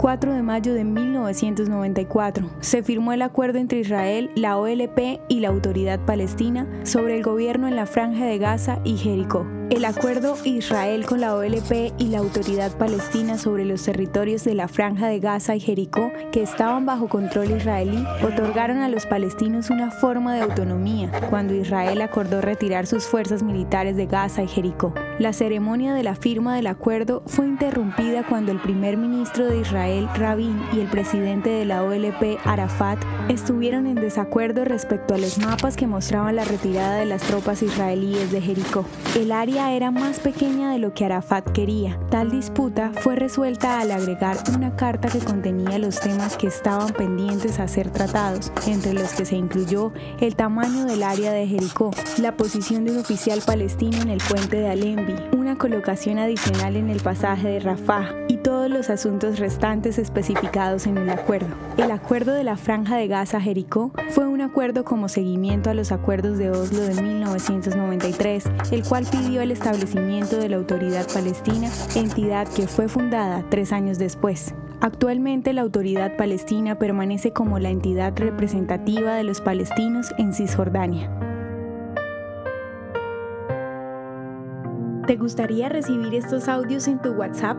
4 de mayo de 1994 se firmó el acuerdo entre Israel, la OLP y la Autoridad Palestina sobre el gobierno en la Franja de Gaza y Jericó. El acuerdo Israel con la OLP y la Autoridad Palestina sobre los territorios de la Franja de Gaza y Jericó, que estaban bajo control israelí, otorgaron a los palestinos una forma de autonomía cuando Israel acordó retirar sus fuerzas militares de Gaza y Jericó. La ceremonia de la firma del acuerdo fue interrumpida cuando el primer ministro de Israel, Rabin, y el presidente de la OLP, Arafat, estuvieron en desacuerdo respecto a los mapas que mostraban la retirada de las tropas israelíes de Jericó. El área era más pequeña de lo que Arafat quería. Tal disputa fue resuelta al agregar una carta que contenía los temas que estaban pendientes a ser tratados, entre los que se incluyó el tamaño del área de Jericó, la posición de un oficial palestino en el puente de Alembi, una colocación adicional en el pasaje de Rafah y todos los asuntos restantes especificados en el acuerdo. El acuerdo de la Franja de Gaza-Jericó fue un acuerdo como seguimiento a los acuerdos de Oslo de 1993, el cual pidió el establecimiento de la Autoridad Palestina, entidad que fue fundada tres años después. Actualmente la Autoridad Palestina permanece como la entidad representativa de los palestinos en Cisjordania. ¿Te gustaría recibir estos audios en tu WhatsApp?